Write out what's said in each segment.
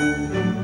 Música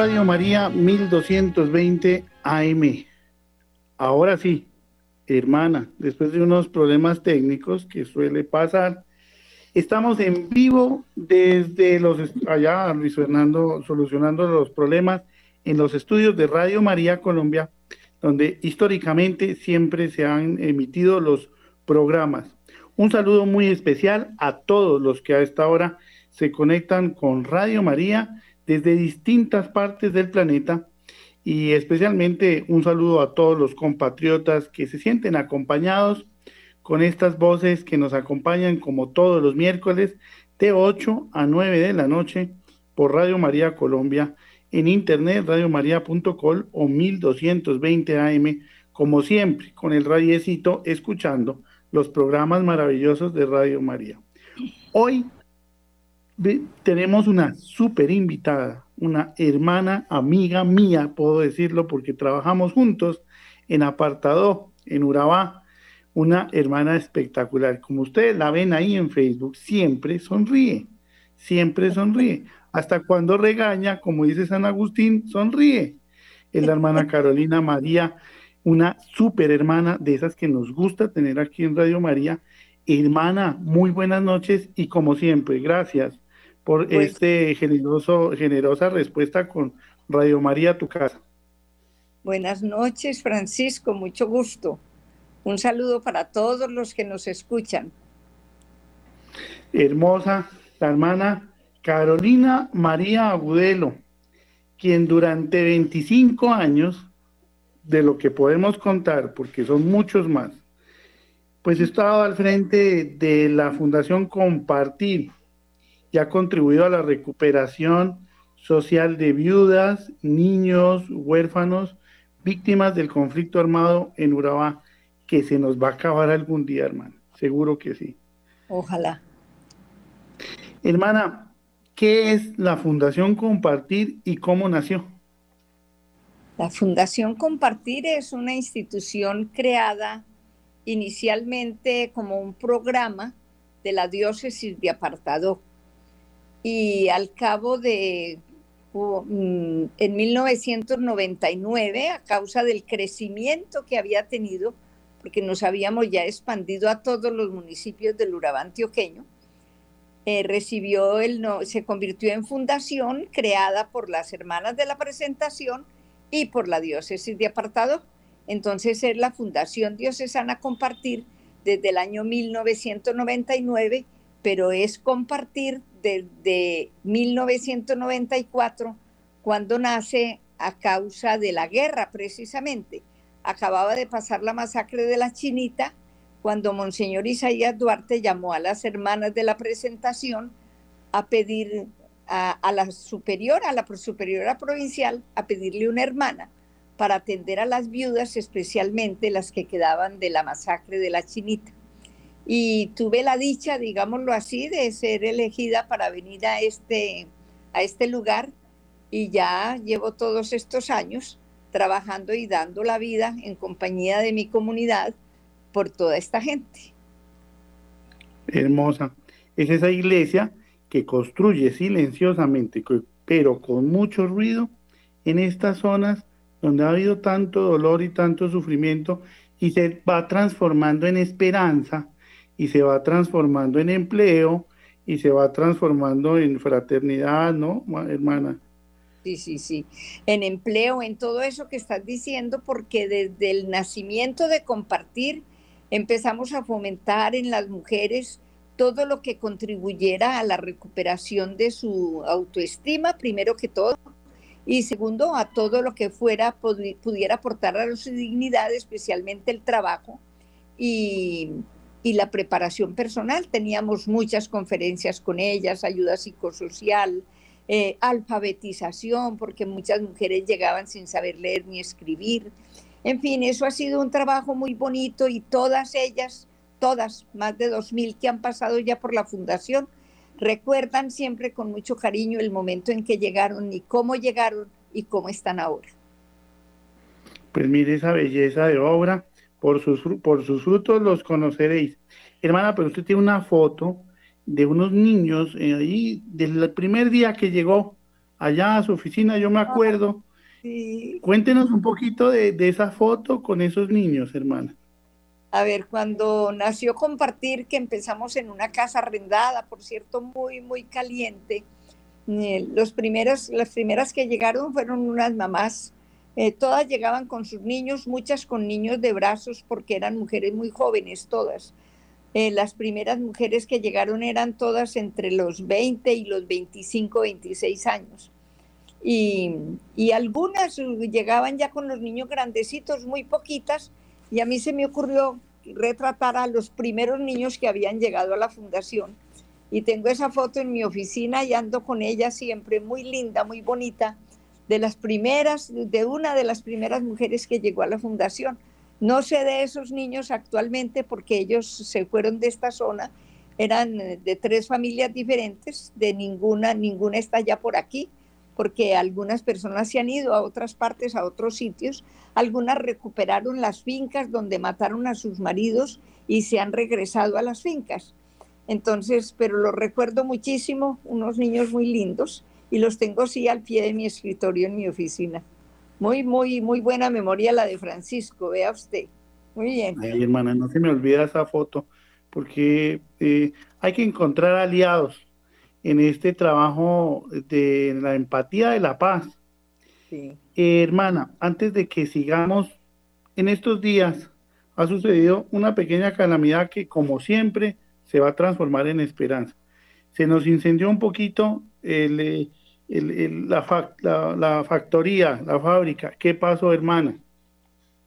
Radio María 1220 AM. Ahora sí, hermana, después de unos problemas técnicos que suele pasar, estamos en vivo desde los allá Luis Fernando solucionando los problemas en los estudios de Radio María Colombia, donde históricamente siempre se han emitido los programas. Un saludo muy especial a todos los que a esta hora se conectan con Radio María desde distintas partes del planeta y especialmente un saludo a todos los compatriotas que se sienten acompañados con estas voces que nos acompañan como todos los miércoles de 8 a 9 de la noche por Radio María Colombia en internet radiomaria.col o 1220 AM como siempre con el radiecito escuchando los programas maravillosos de Radio María. Hoy tenemos una súper invitada, una hermana, amiga mía, puedo decirlo, porque trabajamos juntos en Apartado, en Urabá, una hermana espectacular. Como ustedes la ven ahí en Facebook, siempre sonríe, siempre sonríe. Hasta cuando regaña, como dice San Agustín, sonríe. Es la hermana Carolina María, una súper hermana de esas que nos gusta tener aquí en Radio María. Hermana, muy buenas noches y como siempre, gracias por pues este generoso, generosa respuesta con Radio María Tu Casa. Buenas noches, Francisco, mucho gusto. Un saludo para todos los que nos escuchan. Hermosa, la hermana Carolina María Agudelo, quien durante 25 años, de lo que podemos contar, porque son muchos más, pues estaba al frente de la Fundación Compartir, y ha contribuido a la recuperación social de viudas, niños, huérfanos, víctimas del conflicto armado en Urabá, que se nos va a acabar algún día, hermano. Seguro que sí. Ojalá. Hermana, ¿qué es la Fundación Compartir y cómo nació? La Fundación Compartir es una institución creada inicialmente como un programa de la diócesis de Apartado y al cabo de, mm, en 1999, a causa del crecimiento que había tenido, porque nos habíamos ya expandido a todos los municipios del Urabá antioqueño, eh, recibió el, se convirtió en fundación creada por las hermanas de la presentación y por la diócesis de apartado. Entonces es la Fundación Diocesana Compartir desde el año 1999, pero es compartir desde 1994, cuando nace a causa de la guerra precisamente. Acababa de pasar la masacre de la Chinita, cuando Monseñor Isaías Duarte llamó a las hermanas de la presentación a pedir a, la superiora, a la superiora provincial, a pedirle una hermana para atender a las viudas, especialmente las que quedaban de la masacre de la Chinita y tuve la dicha, digámoslo así, de ser elegida para venir a este, a este lugar y ya llevo todos estos años trabajando y dando la vida en compañía de mi comunidad por toda esta gente. Hermosa. Es esa iglesia que construye silenciosamente, pero con mucho ruido, en estas zonas donde ha habido tanto dolor y tanto sufrimiento y se va transformando en esperanza y se va transformando en empleo y se va transformando en fraternidad, ¿no, hermana? Sí, sí, sí. En empleo, en todo eso que estás diciendo, porque desde el nacimiento de compartir empezamos a fomentar en las mujeres todo lo que contribuyera a la recuperación de su autoestima, primero que todo, y segundo, a todo lo que fuera pudiera aportar a su dignidad, especialmente el trabajo y, y la preparación personal. Teníamos muchas conferencias con ellas, ayuda psicosocial, eh, alfabetización, porque muchas mujeres llegaban sin saber leer ni escribir. En fin, eso ha sido un trabajo muy bonito y todas ellas, todas, más de 2.000 que han pasado ya por la fundación, recuerdan siempre con mucho cariño el momento en que llegaron y cómo llegaron y cómo están ahora. Pues mire esa belleza de obra por sus, por sus frutos los conoceréis. Hermana, pero usted tiene una foto de unos niños eh, ahí, desde el primer día que llegó allá a su oficina, yo me acuerdo. Cuéntenos un poquito de, de, esa foto con esos niños, hermana. A ver, cuando nació Compartir, que empezamos en una casa arrendada, por cierto, muy, muy caliente, eh, los primeros, las primeras que llegaron fueron unas mamás eh, todas llegaban con sus niños, muchas con niños de brazos porque eran mujeres muy jóvenes, todas. Eh, las primeras mujeres que llegaron eran todas entre los 20 y los 25, 26 años. Y, y algunas llegaban ya con los niños grandecitos, muy poquitas, y a mí se me ocurrió retratar a los primeros niños que habían llegado a la fundación. Y tengo esa foto en mi oficina y ando con ella siempre, muy linda, muy bonita de las primeras, de una de las primeras mujeres que llegó a la fundación. No sé de esos niños actualmente porque ellos se fueron de esta zona, eran de tres familias diferentes, de ninguna, ninguna está ya por aquí, porque algunas personas se han ido a otras partes, a otros sitios, algunas recuperaron las fincas donde mataron a sus maridos y se han regresado a las fincas. Entonces, pero lo recuerdo muchísimo, unos niños muy lindos y los tengo sí al pie de mi escritorio en mi oficina. Muy, muy, muy buena memoria la de Francisco, vea usted. Muy bien. Ay, hermana, no se me olvida esa foto, porque eh, hay que encontrar aliados en este trabajo de la empatía de la paz. Sí. Eh, hermana, antes de que sigamos, en estos días ha sucedido una pequeña calamidad que, como siempre, se va a transformar en esperanza. Se nos incendió un poquito el, la, la, factoría, la fábrica. ¿Qué pasó, hermana?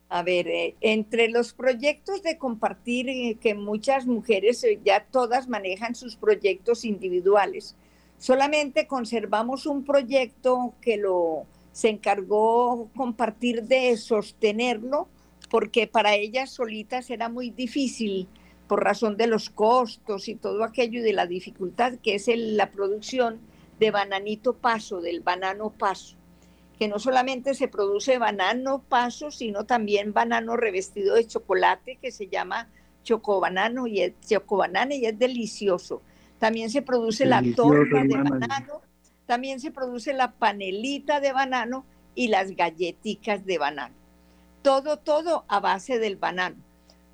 A ver, eh, entre los proyectos de compartir eh, que muchas mujeres eh, ya todas manejan sus proyectos individuales, solamente conservamos un proyecto que lo se encargó compartir de sostenerlo porque para ellas solitas era muy difícil por razón de los costos y todo aquello y de la dificultad que es la producción de bananito paso, del banano paso, que no solamente se produce banano paso, sino también banano revestido de chocolate que se llama chocobanano y es chocobanano y es delicioso. También se produce la torta de banano, también se produce la panelita de banano y las galletitas de banano. Todo, todo a base del banano.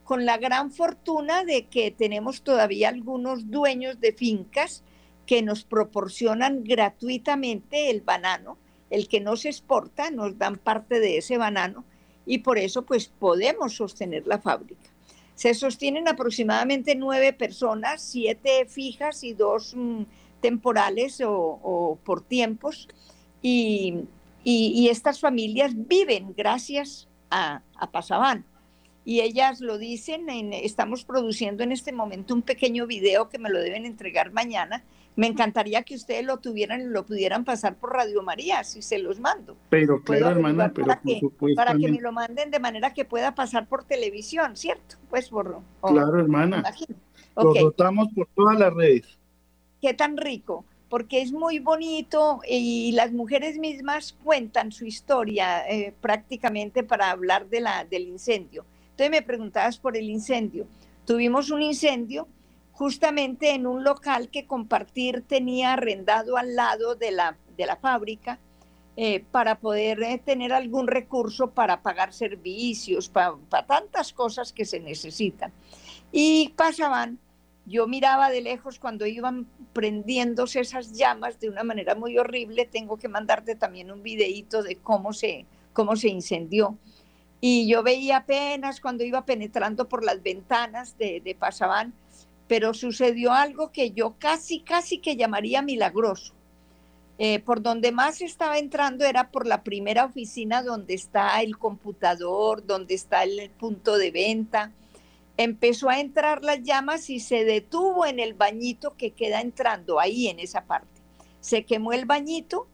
Con la gran fortuna de que tenemos todavía algunos dueños de fincas que nos proporcionan gratuitamente el banano, el que no se exporta, nos dan parte de ese banano y por eso pues podemos sostener la fábrica. Se sostienen aproximadamente nueve personas, siete fijas y dos mm, temporales o, por tiempos y, estas familias viven gracias a, a Pasabán y ellas lo dicen, estamos produciendo en este momento un pequeño video que me lo deben entregar mañana me encantaría que ustedes lo tuvieran y lo pudieran pasar por Radio María, si se los mando. Pero claro, hermana, pero para, que, para que me lo manden de manera que pueda pasar por televisión, ¿cierto? Pues por... claro, hermana. Lo rotamos por todas las redes. Qué tan rico, porque es muy bonito y las mujeres mismas cuentan su historia eh, prácticamente para hablar de la, del incendio. Entonces me preguntabas por el incendio. Tuvimos un incendio justamente en un local que Compartir tenía arrendado al lado de la, de la fábrica eh, para poder eh, tener algún recurso para pagar servicios, para, tantas cosas que se necesitan. Y pasaban, yo miraba de lejos cuando iban prendiéndose esas llamas de una manera muy horrible, tengo que mandarte también un videíto de cómo se, cómo se incendió. Y yo veía apenas cuando iba penetrando por las ventanas de, Pasabán, pero sucedió algo que yo casi, casi que llamaría milagroso. Eh, por donde más estaba entrando era por la primera oficina donde está el computador, donde está el punto de venta. Empezó a entrar las llamas y se detuvo en el bañito que queda entrando ahí en esa parte. Se quemó el bañito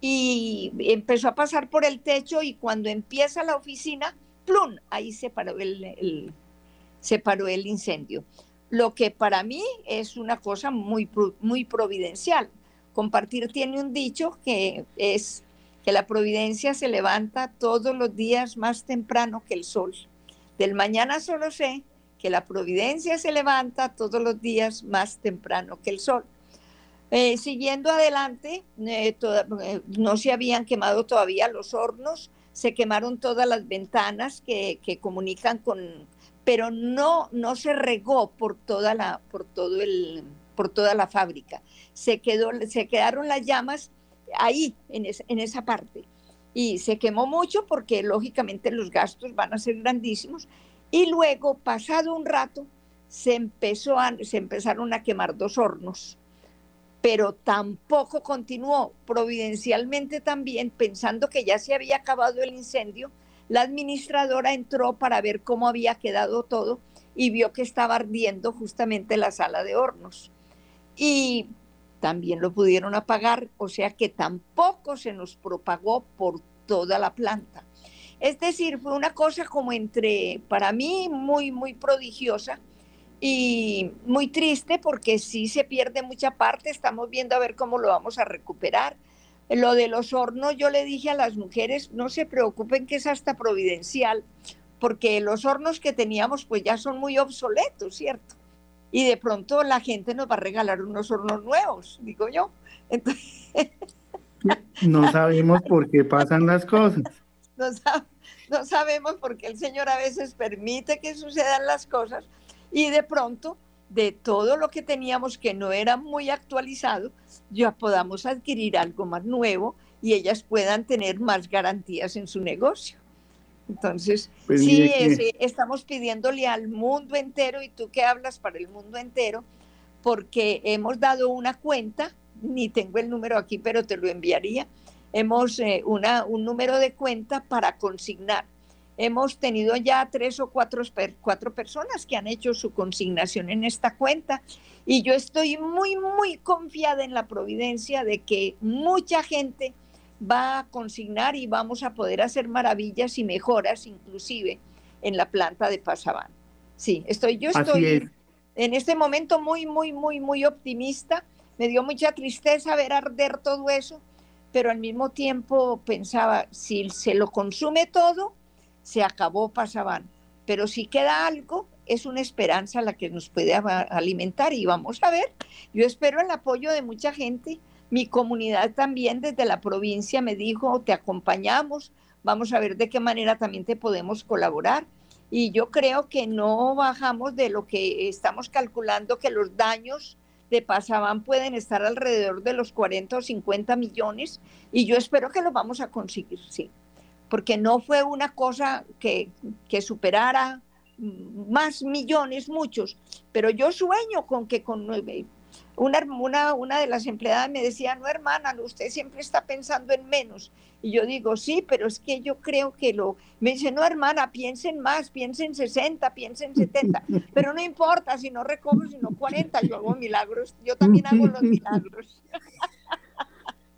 y empezó a pasar por el techo y cuando empieza la oficina, ¡plum! Ahí se paró el, se paró el incendio. Lo que para mí es una cosa muy, muy providencial. Compartir tiene un dicho que es que la providencia se levanta todos los días más temprano que el sol. Del mañana solo sé que la providencia se levanta todos los días más temprano que el sol. Eh, siguiendo adelante, eh, eh, no se habían quemado todavía los hornos, se quemaron todas las ventanas que, comunican con, pero no, no se regó por toda la, por todo el, por toda la fábrica. Se, quedó, se quedaron las llamas ahí, en, en esa parte. Y se quemó mucho porque lógicamente los gastos van a ser grandísimos. Y luego, pasado un rato, se, empezó se empezaron a quemar dos hornos pero tampoco continuó. Providencialmente también, pensando que ya se había acabado el incendio, la administradora entró para ver cómo había quedado todo y vio que estaba ardiendo justamente la sala de hornos. Y también lo pudieron apagar, o sea que tampoco se nos propagó por toda la planta. Es decir, fue una cosa como entre, para mí, muy, muy prodigiosa, y muy triste porque sí se pierde mucha parte, estamos viendo a ver cómo lo vamos a recuperar. Lo de los hornos, yo le dije a las mujeres, no se preocupen que es hasta providencial, porque los hornos que teníamos pues ya son muy obsoletos, ¿cierto? Y de pronto la gente nos va a regalar unos hornos nuevos, digo yo. No sabemos por qué pasan las cosas. No, no sabemos por qué el Señor a veces permite que sucedan las cosas, y de pronto de todo lo que teníamos que no era muy actualizado, ya podamos adquirir algo más nuevo y ellas puedan tener más garantías en su negocio. Entonces, pues sí, estamos pidiéndole al mundo entero, y tú que hablas para el mundo entero, porque hemos dado una cuenta, ni tengo el número aquí, pero te lo enviaría, hemos eh, una, un número de cuenta para consignar Hemos tenido ya tres o cuatro, cuatro personas que han hecho su consignación en esta cuenta y yo estoy muy, muy confiada en la providencia de que mucha gente va a consignar y vamos a poder hacer maravillas y mejoras inclusive en la planta de Pasabán. Sí, estoy, yo estoy en este momento muy, muy, muy, muy optimista. Me dio mucha tristeza ver arder todo eso, pero al mismo tiempo pensaba, si se lo consume todo, se acabó Pasaban. Pero si queda algo, es una esperanza la que nos puede alimentar y vamos a ver. Yo espero el apoyo de mucha gente. Mi comunidad también desde la provincia me dijo, te acompañamos, vamos a ver de qué manera también te podemos colaborar. Y yo creo que no bajamos de lo que estamos calculando que los daños de Pasaban pueden estar alrededor de los 40 o 50 millones y yo espero que lo vamos a conseguir, sí porque no fue una cosa que, superara más millones, muchos, pero yo sueño con que con una, una, una de las empleadas me decía, no hermana, usted siempre está pensando en menos. Y yo digo, sí, pero es que yo creo que lo... Me dice, no hermana, piensen más, piensen 60, piensen 70, pero no importa, si no recojo, sino 40, yo hago milagros, yo también hago los milagros.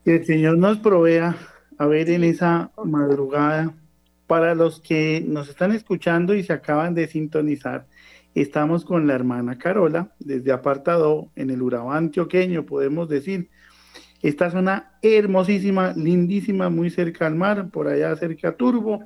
Que el Señor nos provea a ver en esa madrugada. Para los que nos están escuchando y se acaban de sintonizar, estamos con la hermana Carola desde Apartado en el Urabá antioqueño, podemos decir. Esta zona hermosísima, lindísima, muy cerca al mar, por allá cerca a Turbo,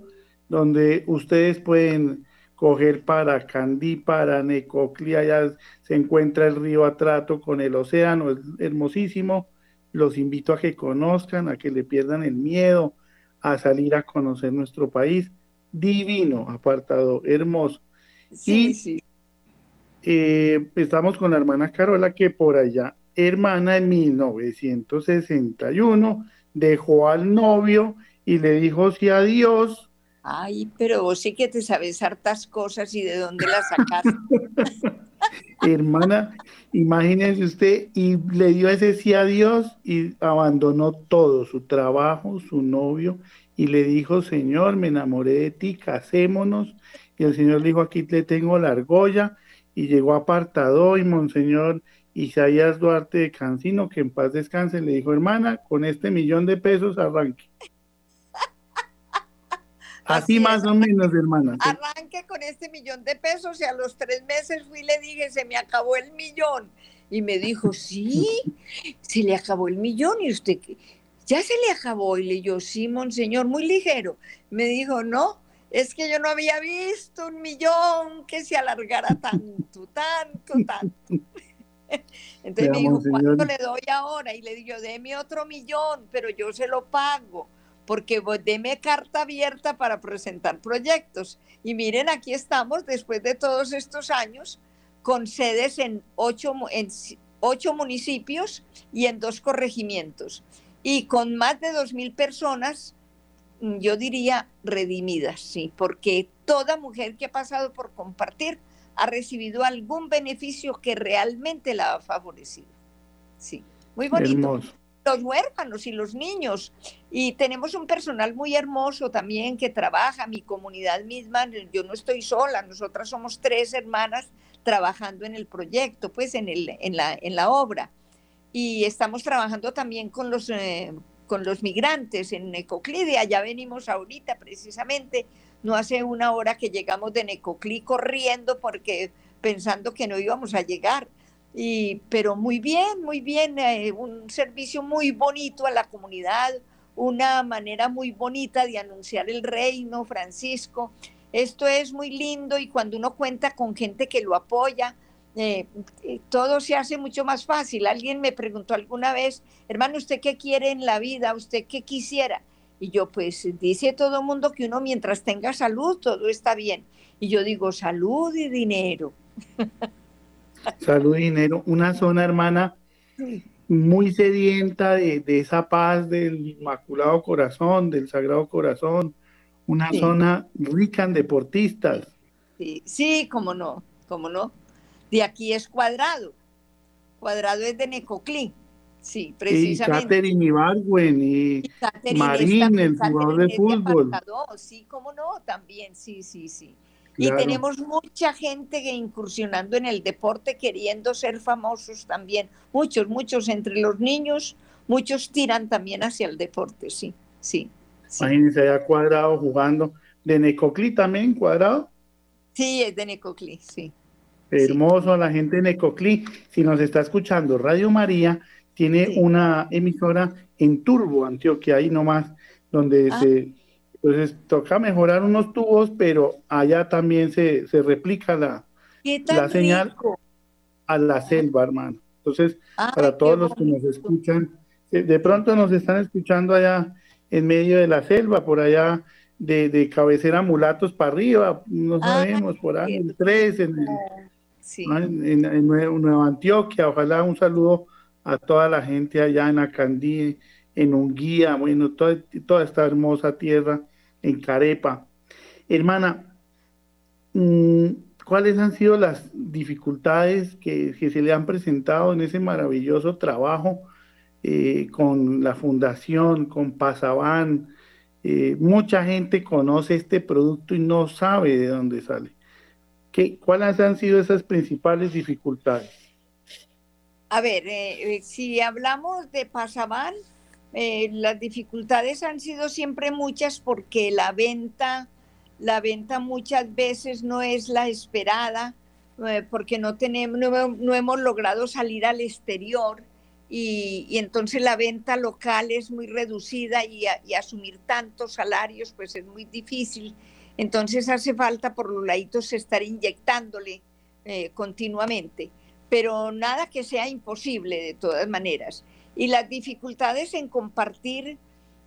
donde ustedes pueden coger para Candí, para Necoclí, allá se encuentra el río Atrato con el océano, es hermosísimo los invito a que conozcan, a que le pierdan el miedo a salir a conocer nuestro país. Divino, apartado, hermoso. y sí. Eh, estamos con la hermana Carola, que por allá, hermana en 1961, dejó al novio y le dijo sí a Dios Ay, pero vos sí que te sabes hartas cosas y de dónde las sacaste. Hermana, imagínese usted, y le dio ese sí a Dios y abandonó todo, su trabajo, su novio, y le dijo, Señor, me enamoré de ti, casémonos. Y el Señor le dijo, aquí le tengo la argolla, y llegó apartado, y Monseñor Isaías Duarte de Cancino, que en paz descanse, le dijo, hermana, con este millón de pesos arranque. Así, más o menos, hermana. Arranque con este millón de pesos y a los tres meses fui y le dije, se me acabó el millón. Y me dijo, sí, se le acabó el millón. Y usted, ya se le acabó. Y le dijo, sí, monseñor, muy ligero. Me dijo, no, es que yo no había visto un millón que se alargara tanto, tanto, tanto. Entonces me dijo, ¿cuánto le doy ahora? Y le digo, deme otro millón, pero yo se lo pago, porque deme carta abierta para presentar proyectos. Y miren, aquí estamos, después de todos estos años, con sedes en ocho, ocho municipios y en dos corregimientos. Y con más de dos mil personas, mm, yo diría, redimidas, sí, porque toda mujer que ha pasado por compartir ha recibido algún beneficio que realmente la ha favorecido. Sí, muy bonito. Los huérfanos y los niños. Y tenemos un personal muy hermoso también que trabaja, mi comunidad misma, yo no estoy sola, nosotras somos tres hermanas trabajando en el proyecto, pues en, el, en, la, en la obra. Y estamos trabajando también con los, eh, con los migrantes en Ecoclidia, allá venimos ahorita precisamente no hace una hora que llegamos de Necoclí corriendo porque pensando que no íbamos a llegar. Y, pero muy bien, muy bien, eh, un servicio muy bonito a la comunidad, una manera muy bonita de anunciar el reino, Francisco. Esto es muy lindo y cuando uno cuenta con gente que lo apoya, eh, eh, todo se hace mucho más fácil. Alguien me preguntó alguna vez, hermano, ¿usted qué quiere en la vida? ¿Usted qué quisiera? Y yo, pues dice todo el mundo que uno mientras tenga salud, todo está bien. Y yo digo, salud y dinero. Salud y dinero. Una zona, hermana, muy sedienta de, esa paz del Inmaculado Corazón, del Sagrado Corazón. Una zona rica en deportistas. Sí, sí, cómo no, cómo no. De aquí es cuadrado. Cuadrado es de Necoclí. Sí, precisamente. Y Catherine Ibargüen y, Marín, el jugador de fútbol. Sí, cómo no, también, sí, sí, sí. Y tenemos mucha gente que incursionando en el deporte, queriendo ser famosos también. Muchos, muchos entre los niños, muchos tiran también hacia el deporte, sí, sí. sí. Imagínense allá cuadrado jugando. ¿De Necoclí también cuadrado? Sí, es de Necoclí, sí. Hermoso la gente de Necoclí. Si nos está escuchando Radio María, tiene una emisora en Turbo, Antioquia, ahí nomás, donde ah. se... Entonces toca mejorar unos tubos, pero allá también se, se replica la, la señal a la selva, hermano. Entonces, para todos los que nos escuchan, de pronto nos están escuchando allá en medio de la selva, por allá de, de cabecera mulatos para arriba, no ah, sabemos, por ahí, en tres, en, en, en, Nueva Antioquia, ojalá un saludo a toda la gente allá en Acandí, en Unguía, bueno, toda, toda esta hermosa tierra, en Carepa. Hermana, mm, ¿cuáles han sido las dificultades que, se le han presentado en ese maravilloso trabajo eh, con la fundación, con Pasabán? Eh, mucha gente conoce este producto y no sabe de dónde sale. ¿Qué, ¿Cuáles han sido esas principales dificultades? A ver, eh, eh, si hablamos de Pasaban, eh, las dificultades han sido siempre muchas porque la venta, la venta muchas veces no es la esperada, porque no, tenemos, no, hemos logrado salir al exterior y, entonces la venta local es muy reducida y, asumir tantos salarios pues es muy difícil. Entonces hace falta por los laditos estar inyectándole continuamente pero nada que sea imposible de todas maneras. Y las dificultades en compartir,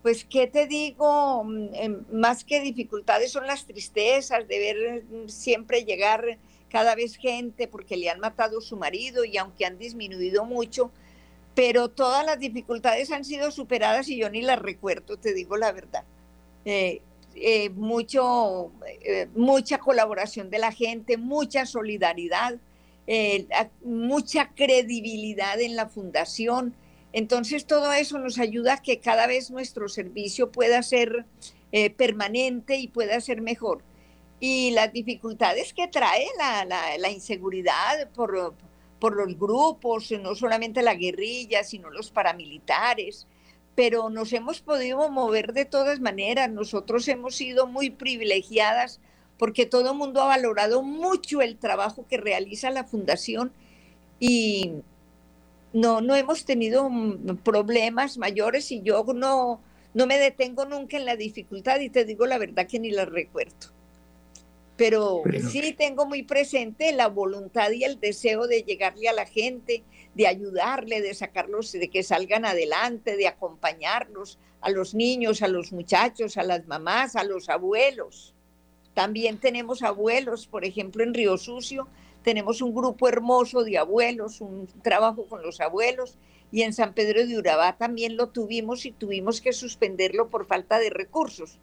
pues, ¿qué te digo? Mm, em, más que dificultades son las tristezas de ver mm, siempre llegar cada vez gente porque le han matado su marido y aunque han disminuido mucho, pero todas las dificultades han sido superadas y yo ni las recuerdo, te digo la verdad. Eh, eh, mucho, eh, mucha colaboración de la gente, mucha solidaridad, mucha credibilidad en la fundación. Entonces todo eso nos ayuda a que cada vez nuestro servicio pueda ser permanente y pueda ser mejor. Y las dificultades que trae la, inseguridad por, por los grupos, no solamente la guerrilla, sino los paramilitares, pero nos hemos podido mover de todas maneras. Nosotros hemos sido muy privilegiadas porque todo el mundo ha valorado mucho el trabajo que realiza la fundación y no, no hemos tenido problemas mayores y yo no, no me detengo nunca en la dificultad y te digo la verdad que ni la recuerdo. Pero, sí tengo muy presente la voluntad y el deseo de llegarle a la gente, de ayudarle, de sacarlos, de que salgan adelante, de acompañarlos a los niños, a los muchachos, a las mamás, a los abuelos. También tenemos abuelos, por ejemplo, en Río Sucio tenemos un grupo hermoso de abuelos, un trabajo con los abuelos, y en San Pedro de Urabá también lo tuvimos y tuvimos que suspenderlo por falta de recursos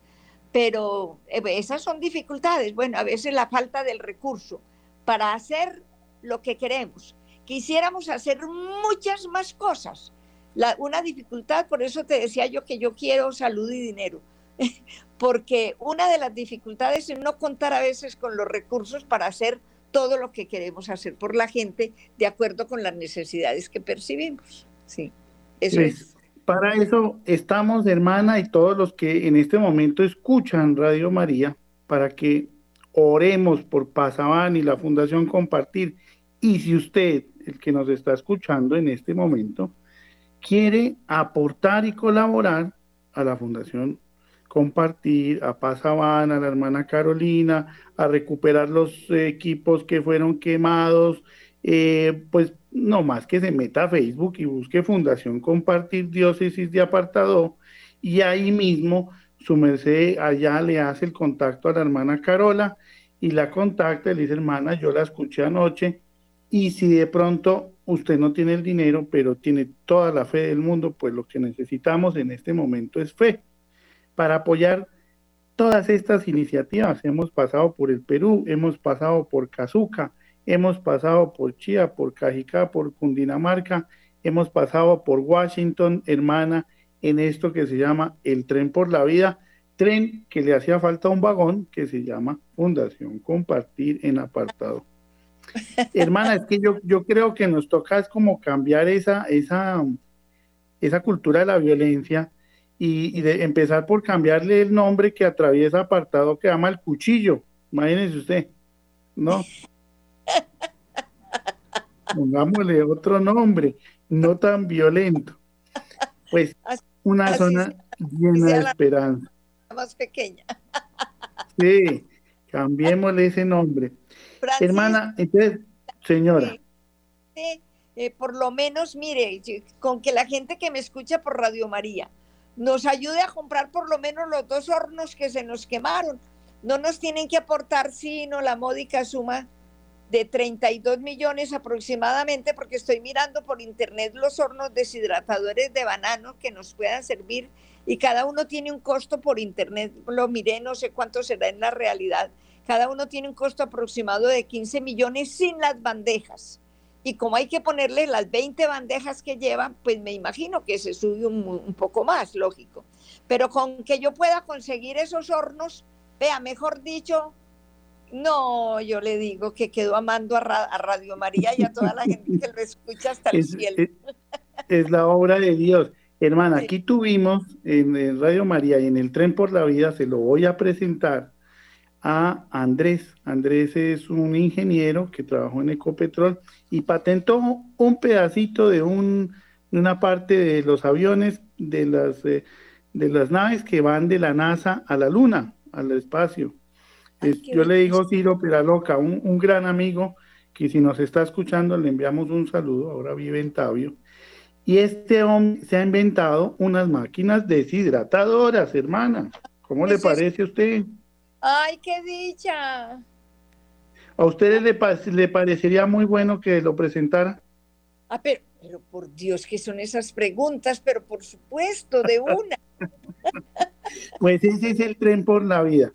pero eh, esas son dificultades. Bueno, a veces la falta del recurso para hacer lo que queremos. Quisiéramos hacer muchas más cosas. La, una dificultad, por eso te decía yo que yo quiero salud y dinero, porque una de las dificultades es no contar a veces con los recursos para hacer todo lo que queremos hacer por la gente de acuerdo con las necesidades que percibimos. Sí, eso es. Para eso estamos, hermana, y todos los que en este momento escuchan Radio María, para que oremos por Pasaban y la Fundación Compartir. Y si usted, el que nos está escuchando en este momento, quiere aportar y colaborar a la Fundación Compartir, a Pasaban, a la hermana Carolina, a recuperar los equipos que fueron quemados, eh, pues no más que se meta a Facebook y busque Fundación Compartir Diócesis de Apartado y ahí mismo su merced allá le hace el contacto a la hermana Carola y la contacta y le dice, hermana, yo la escuché anoche y si de pronto usted no tiene el dinero, pero tiene toda la fe del mundo, pues lo que necesitamos en este momento es fe para apoyar todas estas iniciativas. Hemos pasado por el Perú, hemos pasado por Cazuca, hemos pasado por Chía, por Cajicá, por Cundinamarca, hemos pasado por Washington, hermana, en esto que se llama el tren por la vida, tren que le hacía falta un vagón que se llama Fundación Compartir en Apartado. hermana, es que yo, yo creo que nos toca es como cambiar esa, esa, esa cultura de la violencia y, y de empezar por cambiarle el nombre que atraviesa apartado que llama el cuchillo. Imagínese usted, ¿no? Pongámosle otro nombre, no tan violento. Pues una zona llena de esperanza. Más pequeña. Sí, cambiémosle ese nombre. Hermana, entonces, señora. Eh, por lo menos, mire, con que la gente que me escucha por Radio María nos ayude a comprar por lo menos los dos hornos que se nos quemaron. No nos tienen que aportar sino la módica suma de 32 millones aproximadamente, porque estoy mirando por internet los hornos deshidratadores de banano que nos puedan servir y cada uno tiene un costo por internet, lo miré, no sé cuánto será en la realidad, cada uno tiene un costo aproximado de 15 millones sin las bandejas. Y como hay que ponerle las 20 bandejas que llevan, pues me imagino que se sube un, un poco más, lógico. Pero con que yo pueda conseguir esos hornos, vea, mejor dicho, no, yo le digo que quedo amando a, Radio María y a toda la gente que lo escucha hasta el cielo. Es, la obra de Dios. Hermana, aquí tuvimos en, Radio María y en el Tren por la Vida, se lo voy a presentar a Andrés. Andrés es un ingeniero que trabajó en Ecopetrol y patentó un pedacito de un, una parte de los aviones de las, eh, de las naves que van de la NASA a la Luna, al espacio yo le digo Ciro Peraloca, un, un gran amigo que si nos está escuchando le enviamos un saludo, ahora vive en Tabio. Y este hombre se ha inventado unas máquinas deshidratadoras, hermana. ¿Cómo le parece a usted? ¡Ay, qué dicha! ¿A ustedes le, le parecería muy bueno que lo presentara? Ah, pero, pero por Dios, ¿qué son esas preguntas? Pero por supuesto, de una. Pues ese es el tren por la vida.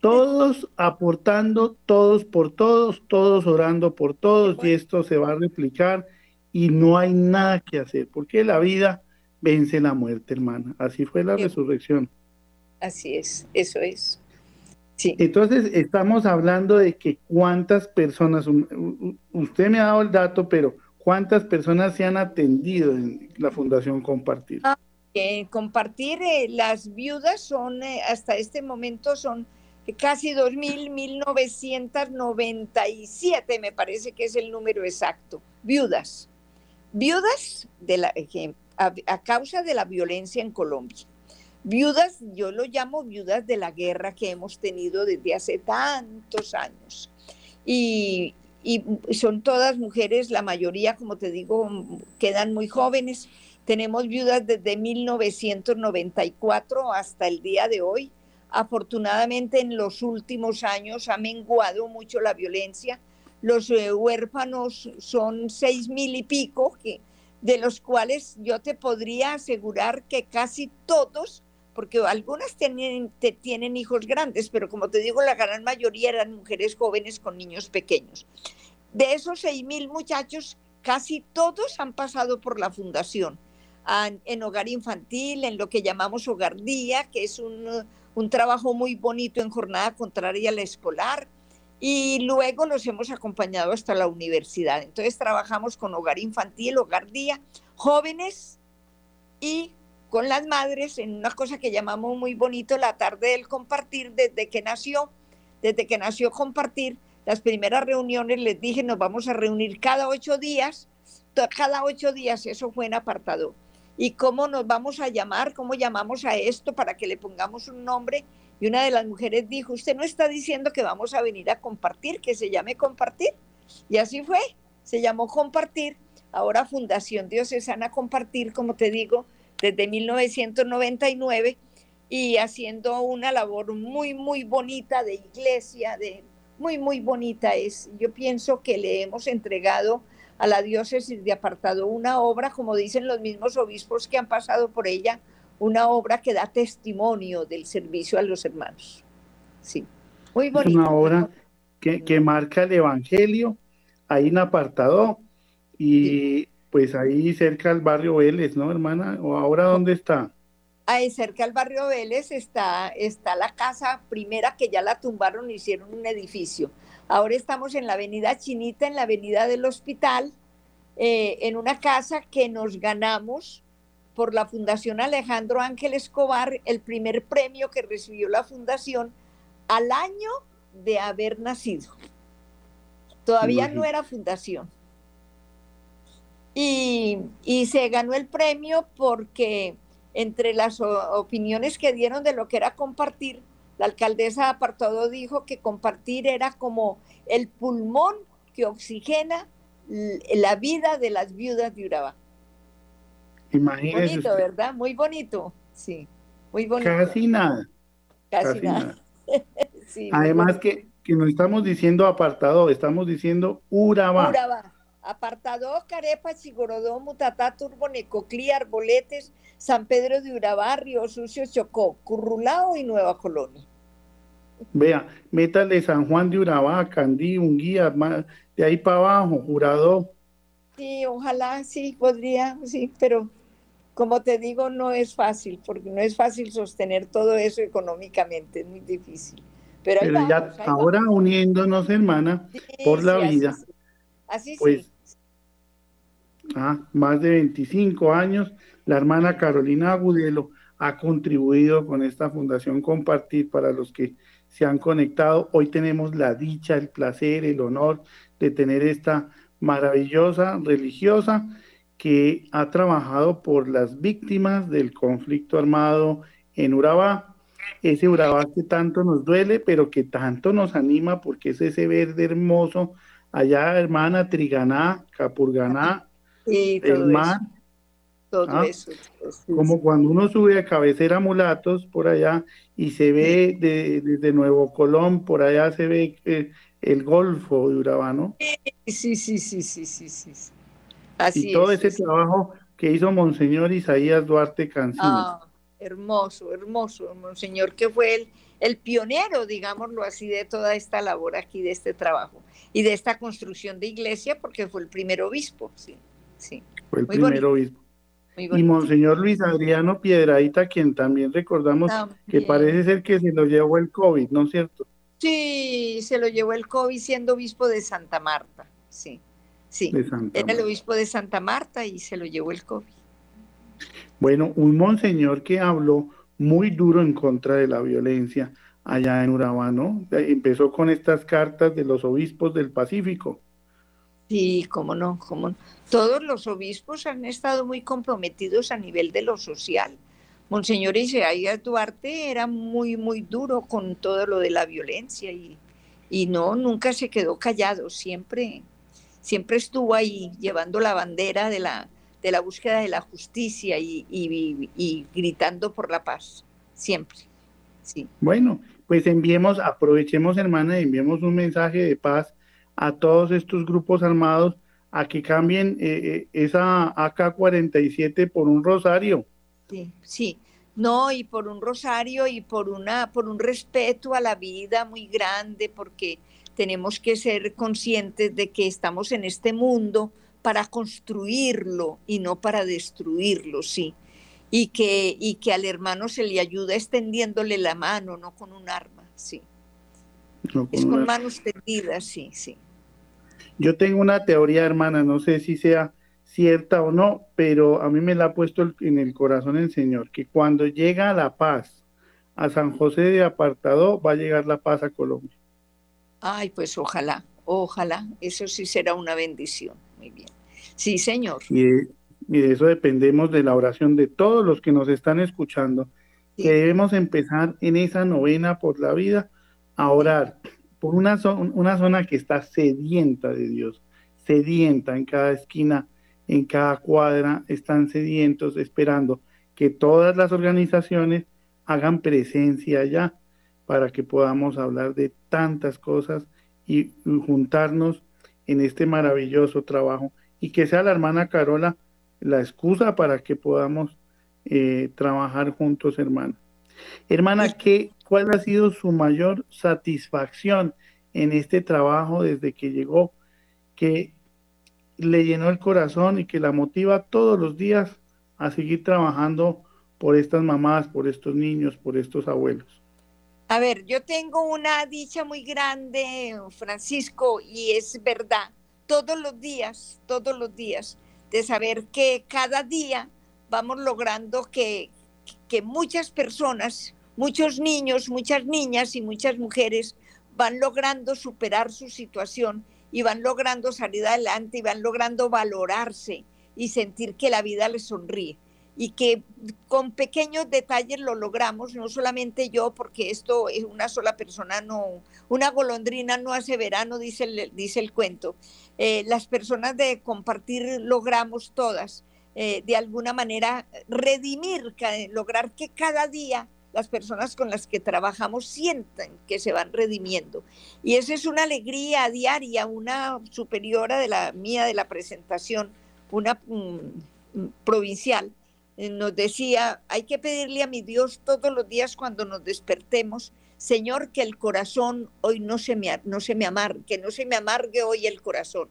Todos aportando, todos por todos, todos orando por todos, y esto se va a replicar y no hay nada que hacer, porque la vida vence la muerte, hermana. Así fue la resurrección. Así es, eso es. Sí. Entonces, estamos hablando de que cuántas personas, usted me ha dado el dato, pero ¿cuántas personas se han atendido en la Fundación Compartir? Ah, compartir, eh, las viudas son, eh, hasta este momento son casi 2.000, 1.997, me parece que es el número exacto, viudas. Viudas de la, a causa de la violencia en Colombia. Viudas, yo lo llamo viudas de la guerra que hemos tenido desde hace tantos años. Y, son todas mujeres, la mayoría, como te digo, quedan muy jóvenes. Tenemos viudas desde 1994 hasta el día de hoy. Afortunadamente en los últimos años ha menguado mucho la violencia. Los eh, huérfanos son seis mil y pico, que, de los cuales yo te podría asegurar que casi todos porque algunas tienen, tienen hijos grandes, pero como te digo, la gran mayoría eran mujeres jóvenes con niños pequeños. De esos 6.000 muchachos, casi todos han pasado por la fundación, en hogar infantil, en lo que llamamos hogar día, que es un, un trabajo muy bonito en jornada contraria a la escolar, y luego los hemos acompañado hasta la universidad. Entonces trabajamos con hogar infantil, hogar día, jóvenes y con las madres en una cosa que llamamos muy bonito la tarde del compartir desde que nació, desde que nació compartir. Las primeras reuniones les dije, nos vamos a reunir cada ocho días, cada ocho días, eso fue en apartado. ¿Y cómo nos vamos a llamar? ¿Cómo llamamos a esto para que le pongamos un nombre? Y una de las mujeres dijo, usted no está diciendo que vamos a venir a compartir, que se llame compartir. Y así fue, se llamó compartir. Ahora Fundación Diocesana Compartir, como te digo, desde 1999 y haciendo una labor muy, muy bonita de iglesia, de muy, muy bonita es. Yo pienso que le hemos entregado a la diócesis de apartado una obra, como dicen los mismos obispos que han pasado por ella, una obra que da testimonio del servicio a los hermanos. Sí, muy bonita. Una obra que, que marca el Evangelio, ahí en apartado, y pues ahí cerca al barrio Vélez, ¿no, hermana? ¿O ahora dónde está? Ahí cerca al barrio Vélez está, está la casa primera que ya la tumbaron y hicieron un edificio. Ahora estamos en la avenida Chinita, en la avenida del hospital, eh, en una casa que nos ganamos por la Fundación Alejandro Ángel Escobar, el primer premio que recibió la fundación al año de haber nacido. Todavía no era fundación. Y, se ganó el premio porque entre las opiniones que dieron de lo que era compartir, la alcaldesa Apartado dijo que compartir era como el pulmón que oxigena la vida de las viudas de Urabá. Imagínese. Bonito, ¿verdad? Muy bonito, sí. Muy bonito. Casi nada. Casi, nada. Además que, que no estamos diciendo apartado, estamos diciendo Urabá. Urabá. Apartado, Carepa, Chigorodó, Mutatá, Turbo, Necoclí, Arboletes, San Pedro de Urabá, Río Sucio, Chocó, Currulao y Nueva Colonia. Vea, métale San Juan de Urabá, Candí, Unguía, de ahí para abajo, Jurado. Sí, ojalá, sí, podría, sí, pero como te digo, no es fácil, porque no es fácil sostener todo eso económicamente, es muy difícil. Pero, ya ahora uniéndonos, hermana, por la vida. Así, pues, sí ah, más de 25 años, la hermana Carolina Agudelo ha contribuido con esta fundación Compartir para los que se han conectado. Hoy tenemos la dicha, el placer, el honor de tener esta maravillosa religiosa que ha trabajado por las víctimas del conflicto armado en Urabá. Ese Urabá que tanto nos duele, pero que tanto nos anima porque es ese verde hermoso allá, hermana Triganá, Capurganá, el mar. Todo ¿ah? eso. Como cuando uno sube a cabecera Mulatos por allá y se ve desde Nuevo Colón, por allá se ve eh, el Golfo de Urabá, ¿no? Sí, sí, sí, sí, sí, sí. Así y todo ese trabajo que hizo Monseñor Isaías Duarte Cancino. Ah, hermoso, hermoso, monseñor que fue el, el pionero, digámoslo así, de toda esta labor aquí, de este trabajo y de esta construcción de iglesia, porque fue el primer obispo, sí, sí. Fue el primer obispo. Y Monseñor Luis Adriano Piedradita, quien también recordamos que parece ser que se lo llevó el COVID, ¿no es cierto? Sí, se lo llevó el COVID siendo obispo de Santa Marta, sí, sí. Era el obispo de Santa Marta y se lo llevó el COVID. Bueno, un monseñor que habló muy duro en contra de la violencia allá en Urabá, ¿no? Empezó con estas cartas de los obispos del Pacífico. Sí, cómo no, cómo no. Todos los obispos han estado muy comprometidos a nivel de lo social. Monseñor Isaías Duarte era muy, muy duro con todo lo de la violencia y, y no, nunca se quedó callado, siempre, siempre estuvo ahí llevando la bandera de la, de la búsqueda de la justicia y, y, gritando por la paz, siempre. Sí. Bueno, pues enviemos, aprovechemos hermana, enviemos un mensaje de paz a todos estos grupos armados a que cambien eh, eh, esa AK-47 por un rosario. Sí, sí, no, y por un rosario y por, una, por un respeto a la vida muy grande, porque tenemos que ser conscientes de que estamos en este mundo para construirlo y no para destruirlo, sí. Y que, y que al hermano se le ayuda extendiéndole la mano, no con un arma, sí. es con manos tendidas, sí, sí. Yo tengo una teoría, hermana, no sé si sea cierta o no, pero a mí me la ha puesto en el corazón el Señor, que cuando llega la paz a San José de Apartado, va a llegar la paz a Colombia. Ay, pues ojalá, ojalá, eso sí será una bendición. Muy bien. Sí, Señor. Y de, eso dependemos de la oración de todos los que nos están escuchando, que debemos empezar en esa novena por la vida a orar por una, una zona que está sedienta de Dios, sedienta en cada esquina, en cada cuadra, están sedientos esperando que todas las organizaciones hagan presencia allá para que podamos hablar de tantas cosas y juntarnos en este maravilloso trabajo y que sea la hermana Carola la excusa para que podamos eh, trabajar juntos, hermana. Hermana, ¿qué, ¿cuál ha sido su mayor satisfacción en este trabajo desde que llegó, que le llenó el corazón y que la motiva todos los días a seguir trabajando por estas mamás, por estos niños, por estos abuelos? A ver, yo tengo una dicha muy grande, Francisco, y es verdad, todos los días, todos los días, de saber que cada día vamos logrando que, que muchas personas, muchos niños, muchas niñas y muchas mujeres van logrando superar su situación y van logrando salir adelante y van logrando valorarse y sentir que la vida les sonríe y que con pequeños detalles lo logramos, no solamente yo, porque esto es una sola persona, no, una golondrina no hace verano, dice el, dice el cuento. Eh, las personas de compartir logramos todas, eh, de alguna manera, redimir, lograr que cada día las personas con las que trabajamos sientan que se van redimiendo. Y esa es una alegría diaria, una superiora de la mía de la presentación, una mm, provincial, eh, nos decía, hay que pedirle a mi Dios todos los días cuando nos despertemos, Señor, que el corazón hoy no se me, no se me amargue, que no se me amargue hoy el corazón.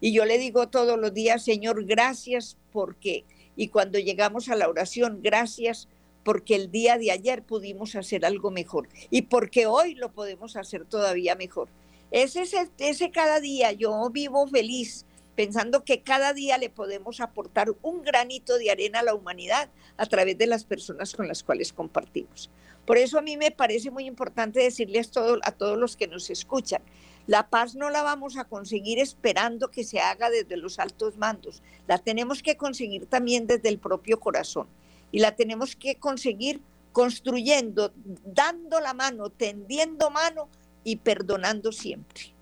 Y yo le digo todos los días, Señor, gracias porque, y cuando llegamos a la oración, gracias porque el día de ayer pudimos hacer algo mejor y porque hoy lo podemos hacer todavía mejor. Ese, ese, ese cada día yo vivo feliz pensando que cada día le podemos aportar un granito de arena a la humanidad a través de las personas con las cuales compartimos. Por eso a mí me parece muy importante decirles todo, a todos los que nos escuchan, la paz no la vamos a conseguir esperando que se haga desde los altos mandos, la tenemos que conseguir también desde el propio corazón y la tenemos que conseguir construyendo, dando la mano, tendiendo mano y perdonando siempre.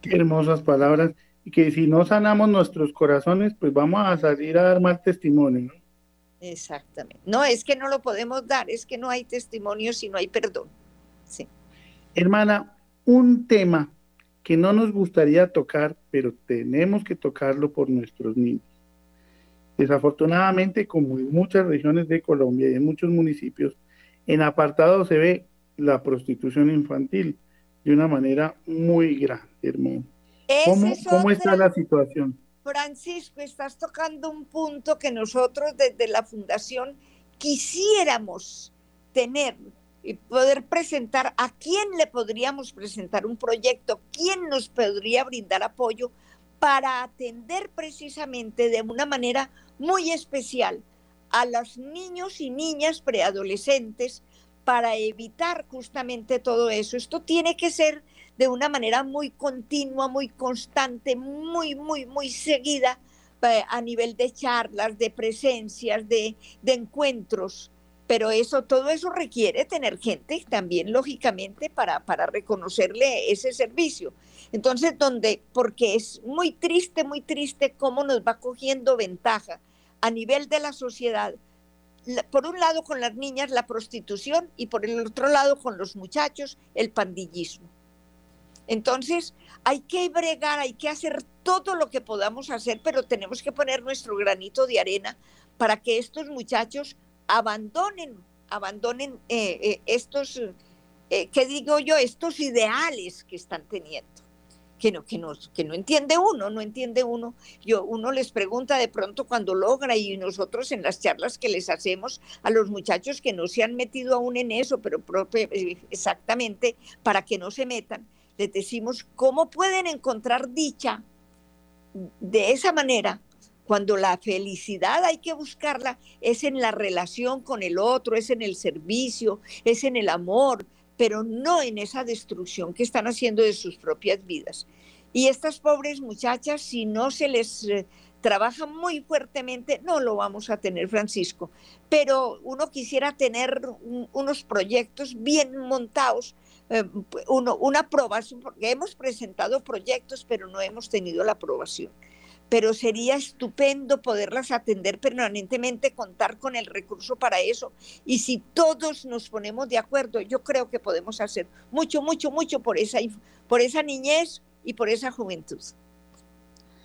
Qué hermosas palabras. Y que si no sanamos nuestros corazones, pues vamos a salir a dar más testimonio. Exactamente. No, es que no lo podemos dar, es que no hay testimonio si no hay perdón. Sí. Hermana, un tema que no nos gustaría tocar, pero tenemos que tocarlo por nuestros niños. Desafortunadamente, como en muchas regiones de Colombia y en muchos municipios, en apartado se ve la prostitución infantil de una manera muy grande, hermano. ¿Cómo, ¿Cómo, está la situación? Francisco, estás tocando un punto que nosotros desde la Fundación quisiéramos tener y poder presentar a quién le podríamos presentar un proyecto, quién nos podría brindar apoyo para atender precisamente de una manera muy especial a los niños y niñas preadolescentes para evitar justamente todo eso. Esto tiene que ser de una manera muy continua, muy constante, muy, muy, muy seguida eh, a nivel de charlas, de presencias, de, de encuentros pero eso, todo eso requiere tener gente también, lógicamente, para, para reconocerle ese servicio. Entonces, donde, porque es muy triste, muy triste cómo nos va cogiendo ventaja a nivel de la sociedad, por un lado con las niñas la prostitución y por el otro lado con los muchachos el pandillismo. Entonces, hay que bregar, hay que hacer todo lo que podamos hacer, pero tenemos que poner nuestro granito de arena para que estos muchachos abandonen, abandonen eh, eh, estos, eh, ¿qué digo yo? Estos ideales que están teniendo. Que no, que, no, que no entiende uno, no entiende uno. Yo, uno les pregunta de pronto cuando logra y nosotros en las charlas que les hacemos a los muchachos que no se han metido aún en eso, pero exactamente para que no se metan, les decimos cómo pueden encontrar dicha de esa manera cuando la felicidad hay que buscarla es en la relación con el otro, es en el servicio, es en el amor, pero no en esa destrucción que están haciendo de sus propias vidas. Y estas pobres muchachas, si no se les eh, trabaja muy fuertemente, no lo vamos a tener, Francisco. Pero uno quisiera tener unos proyectos bien montados, eh, una aprobación, porque hemos presentado proyectos, pero no hemos tenido la aprobación pero sería estupendo poderlas atender permanentemente, contar con el recurso para eso. Y si todos nos ponemos de acuerdo, yo creo que podemos hacer mucho, mucho, mucho por esa, por esa niñez y por esa juventud.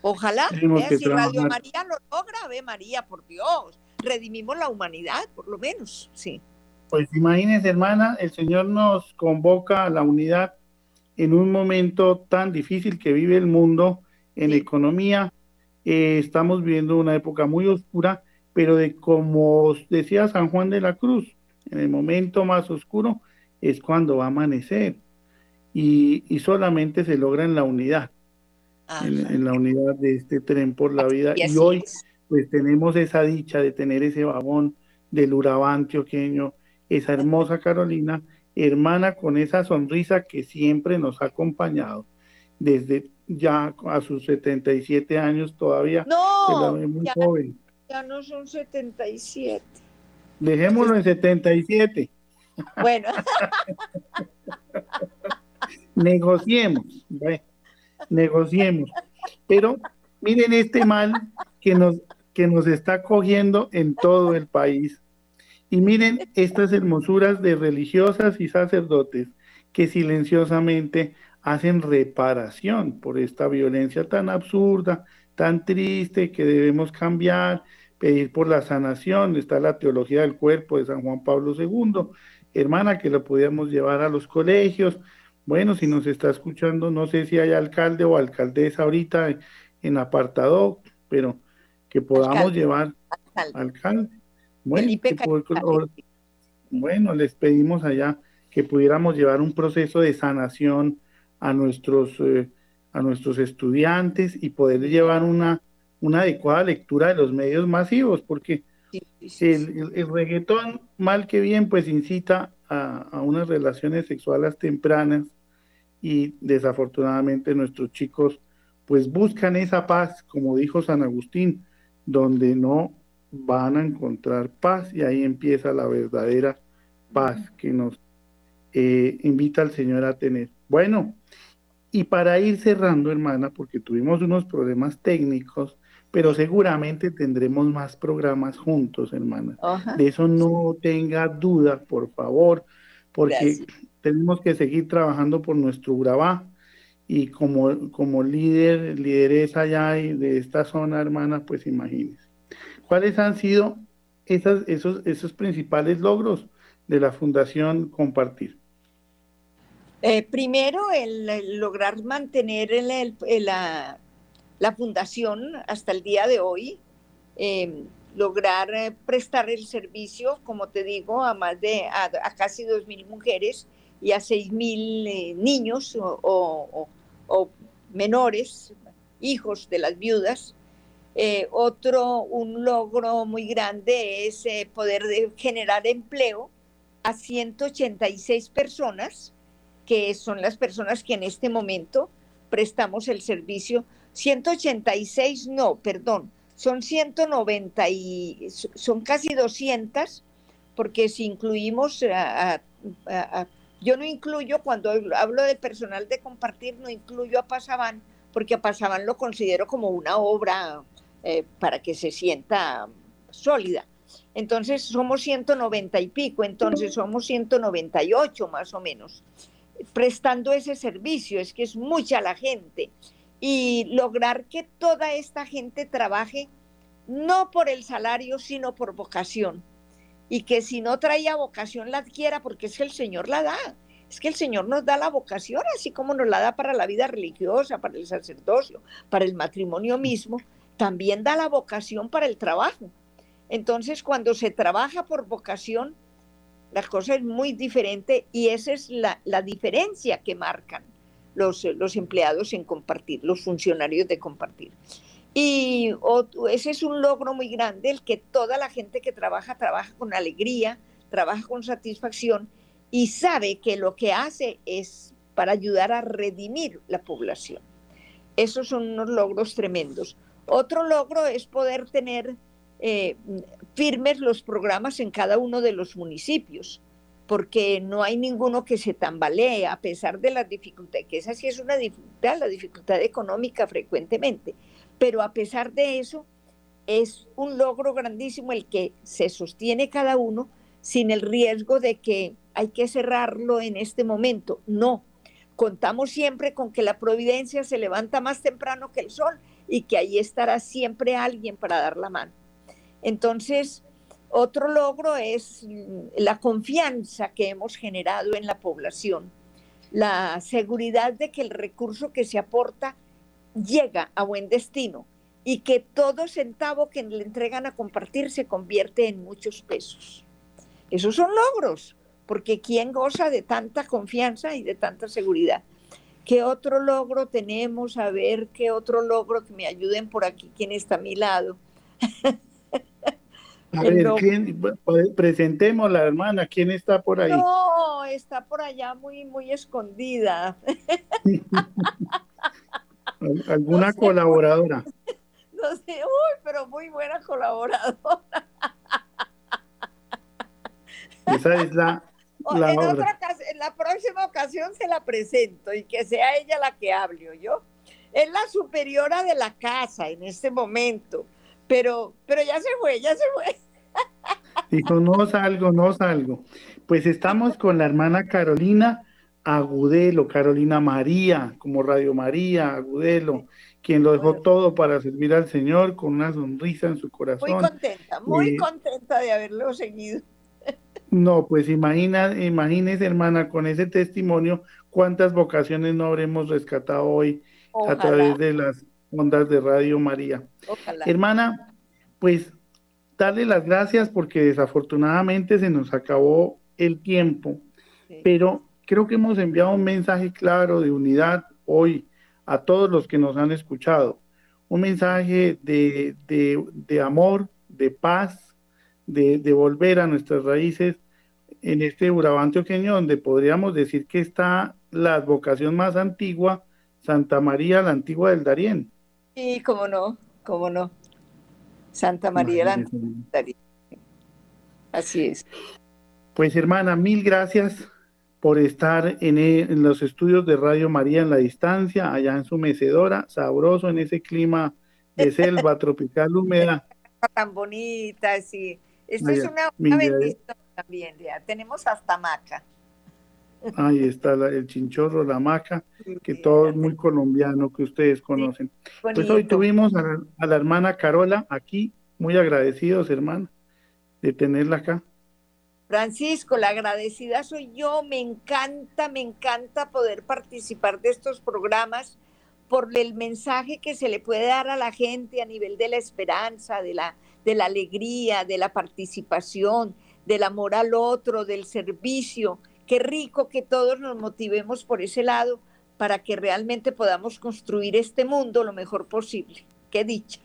Ojalá, si Radio María lo logra, ve María, por Dios, redimimos la humanidad, por lo menos, sí. Pues imagínense, hermana, el Señor nos convoca a la unidad en un momento tan difícil que vive el mundo en economía, eh, estamos viviendo una época muy oscura, pero de como decía San Juan de la Cruz, en el momento más oscuro es cuando va a amanecer. Y, solamente se logra en la unidad, en, la unidad de este tren por la vida. Y, hoy pues tenemos esa dicha de tener ese vagón del Urabá antioqueño, esa hermosa Carolina, hermana con esa sonrisa que siempre nos ha acompañado desde ya a sus 77 años todavía. No, muy ya, joven. ya no son 77. Dejémoslo en 77. Bueno. negociemos, negociemos. Pero miren este mal que nos, que nos está cogiendo en todo el país. Y miren estas hermosuras de religiosas y sacerdotes que silenciosamente hacen reparación por esta violencia tan absurda, tan triste, que debemos cambiar, pedir por la sanación. Está la teología del cuerpo de San Juan Pablo II, hermana, que lo podíamos llevar a los colegios. Bueno, si nos está escuchando, no sé si hay alcalde o alcaldesa ahorita en apartado, pero que podamos llevar alcalde. Bueno, bueno, les pedimos allá que pudiéramos llevar un proceso de sanación a nuestros, eh, a nuestros estudiantes y poder llevar una, una adecuada lectura de los medios masivos, porque el, el, reggaetón, mal que bien, pues incita a, a, unas relaciones sexuales tempranas y desafortunadamente nuestros chicos pues buscan esa paz, como dijo San Agustín, donde no van a encontrar paz y ahí empieza la verdadera paz que nos eh, invita al Señor a tener. Bueno, y para ir cerrando, hermana, porque tuvimos unos problemas técnicos, pero seguramente tendremos más programas juntos, hermana. De eso no tenga duda, por favor, porque tenemos que seguir trabajando por nuestro Urabá y como, como líder, lideresa allá de esta zona, hermana, pues imagínese. ¿Cuáles han sido esas, esos, esos principales logros de la Fundación Compartir? Eh, primero, el, lograr mantener la, la, fundación hasta el día de hoy, em, lograr eh, prestar el servicio, como te digo, a más de a, casi 2.000 mujeres y a 6.000 eh, niños o, menores, hijos de las viudas. otro, un logro muy grande es poder generar empleo a 186 personas que son las personas que en este momento prestamos el servicio. 186, no, perdón, son 190 y son casi 200, porque si incluimos, yo no incluyo, cuando hablo del personal de compartir, no incluyo a Pasaban, porque a Pasaban lo considero como una obra eh, para que se sienta sólida. Entonces somos 190 y pico, entonces somos 198 más o menos prestando ese servicio, es que es mucha la gente. Y lograr que toda esta gente trabaje no por el salario, sino por vocación. Y que si no traía vocación la adquiera porque es que el Señor la da. Es que el Señor nos da la vocación, así como nos la da para la vida religiosa, para el sacerdocio, para el matrimonio mismo, también da la vocación para el trabajo. Entonces, cuando se trabaja por vocación, la cosa es muy diferente y esa es la, diferencia que marcan los, los, empleados en compartir, los funcionarios de compartir. Y ese es un logro muy grande, el que toda la gente que trabaja, trabaja con alegría, trabaja con satisfacción y sabe que lo que hace es para ayudar a redimir la población. Esos son unos logros tremendos. Otro logro es poder tener eh, firmes los programas en cada uno de los municipios, porque no hay ninguno que se tambalee a pesar de las dificultades, que esa sí es una dificultad, la dificultad económica frecuentemente, pero a pesar de eso es un logro grandísimo el que se sostiene cada uno sin el riesgo de que hay que cerrarlo en este momento. No, contamos siempre con que la providencia se levanta más temprano que el sol y que ahí estará siempre alguien para dar la mano. Entonces, otro logro es la confianza que hemos generado en la población, la seguridad de que el recurso que se aporta llega a buen destino y que todo centavo que le entregan a compartir se convierte en muchos pesos. Esos son logros, porque ¿quién goza de tanta confianza y de tanta seguridad? ¿Qué otro logro tenemos? A ver, ¿qué otro logro que me ayuden por aquí? ¿Quién está a mi lado? A ver, ¿quién, presentemos la hermana, ¿quién está por ahí? No, está por allá muy, muy escondida. ¿Alguna colaboradora? No sé, uy, pero muy buena colaboradora. Esa es la, la en, otra, en la próxima ocasión se la presento y que sea ella la que hable, yo. Es la superiora de la casa en este momento pero, pero ya se fue, ya se fue. Dijo, no salgo, no salgo. Pues estamos con la hermana Carolina Agudelo, Carolina María, como Radio María, Agudelo, quien lo dejó todo para servir al Señor con una sonrisa en su corazón. Muy contenta, muy eh, contenta de haberlo seguido. No, pues imagina, imagínese, hermana, con ese testimonio, cuántas vocaciones no habremos rescatado hoy a través de las ondas de Radio María. Hermana, pues darle las gracias porque desafortunadamente se nos acabó el tiempo, pero creo que hemos enviado un mensaje claro de unidad hoy a todos los que nos han escuchado, un mensaje de, de, amor, de paz, de, de, volver a nuestras raíces en este Urabá antioqueño, donde podríamos decir que está la advocación más antigua, Santa María la Antigua del Darién. Sí, cómo no, cómo no. Santa María la Así es. Pues hermana, mil gracias por estar en, e, en, los estudios de Radio María en la distancia, allá en su mecedora, sabroso en ese clima de selva tropical húmeda. Tan bonita, sí. Esto es una, una bendición también, ya. Tenemos hasta maca. Ahí está el chinchorro, la maca, que todo es muy colombiano, que ustedes conocen. pues hoy tuvimos a la, hermana Carola aquí muy agradecidos, hermano, de tenerla acá. Francisco, la agradecida soy yo, me encanta, me encanta poder participar de estos programas por el mensaje que se le puede dar a la gente a nivel de la esperanza, de la, de la alegría, de la participación, del amor al otro, del servicio. Qué rico que todos nos motivemos por ese lado para que realmente podamos construir este mundo lo mejor posible. Qué dicha.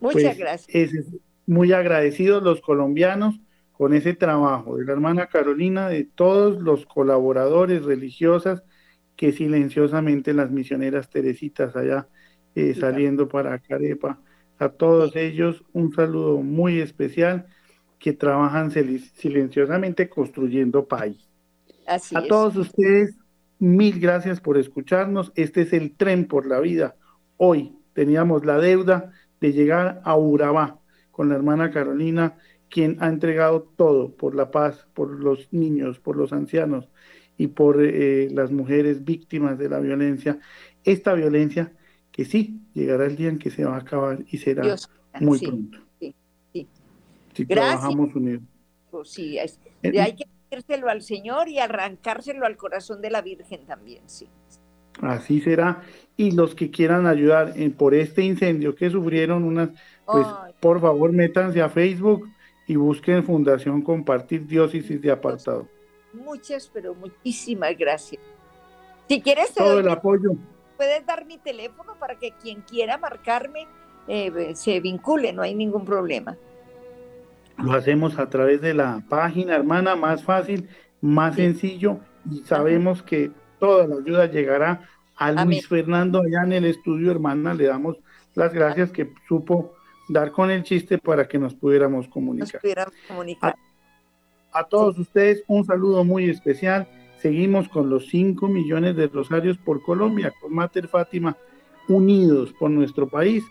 Muchas pues, gracias. muy agradecidos los colombianos con ese trabajo de la hermana Carolina, de todos los colaboradores religiosas que silenciosamente las misioneras Teresitas allá eh, saliendo para Carepa. A todos ellos un saludo muy especial que trabajan silenciosamente construyendo país. a todos ustedes, mil gracias por escucharnos. Este es el tren por la vida. Hoy teníamos la deuda de llegar a Urabá con la hermana Carolina quien ha entregado todo por la paz, por los niños, por los ancianos y por eh, las mujeres víctimas de la violencia. Esta violencia que sí llegará el día en que se va a acabar y será muy pronto. Sí. Si trabajamos unidos. Pues sí, eh, hay que decírselo al Señor y arrancárselo al corazón de la Virgen también, sí. Así será. Y los que quieran ayudar en, por este incendio que sufrieron unas, pues por favor métanse a Facebook y busquen Fundación Compartir Diócesis de Apartado. Muchas, pero muchísimas gracias. Si quieres, todo el apoyo. Puedes dar mi teléfono para que quien quiera marcarme eh, se vincule, no hay ningún problema. Lo hacemos a través de la página, hermana, más fácil, más sencillo, y sabemos que toda la ayuda llegará a Luis Fernando allá en el estudio, hermana. Le damos las gracias que supo dar con el chiste para que nos pudiéramos comunicar. A, todos ustedes un saludo muy especial. Seguimos con los 5 millones de rosarios por Colombia, con Mater Fátima, unidos por nuestro país,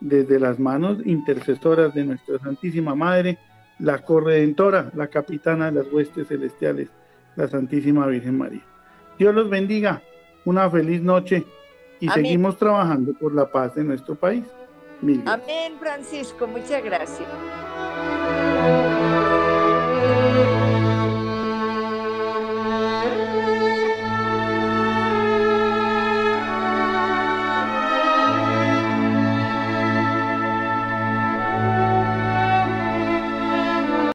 desde las manos intercesoras de nuestra Santísima Madre, la corredentora, la capitana de las huestes celestiales, la Santísima Virgen María. Dios los bendiga, una feliz noche y seguimos trabajando por la paz de nuestro país. Amén, Francisco, muchas gracias.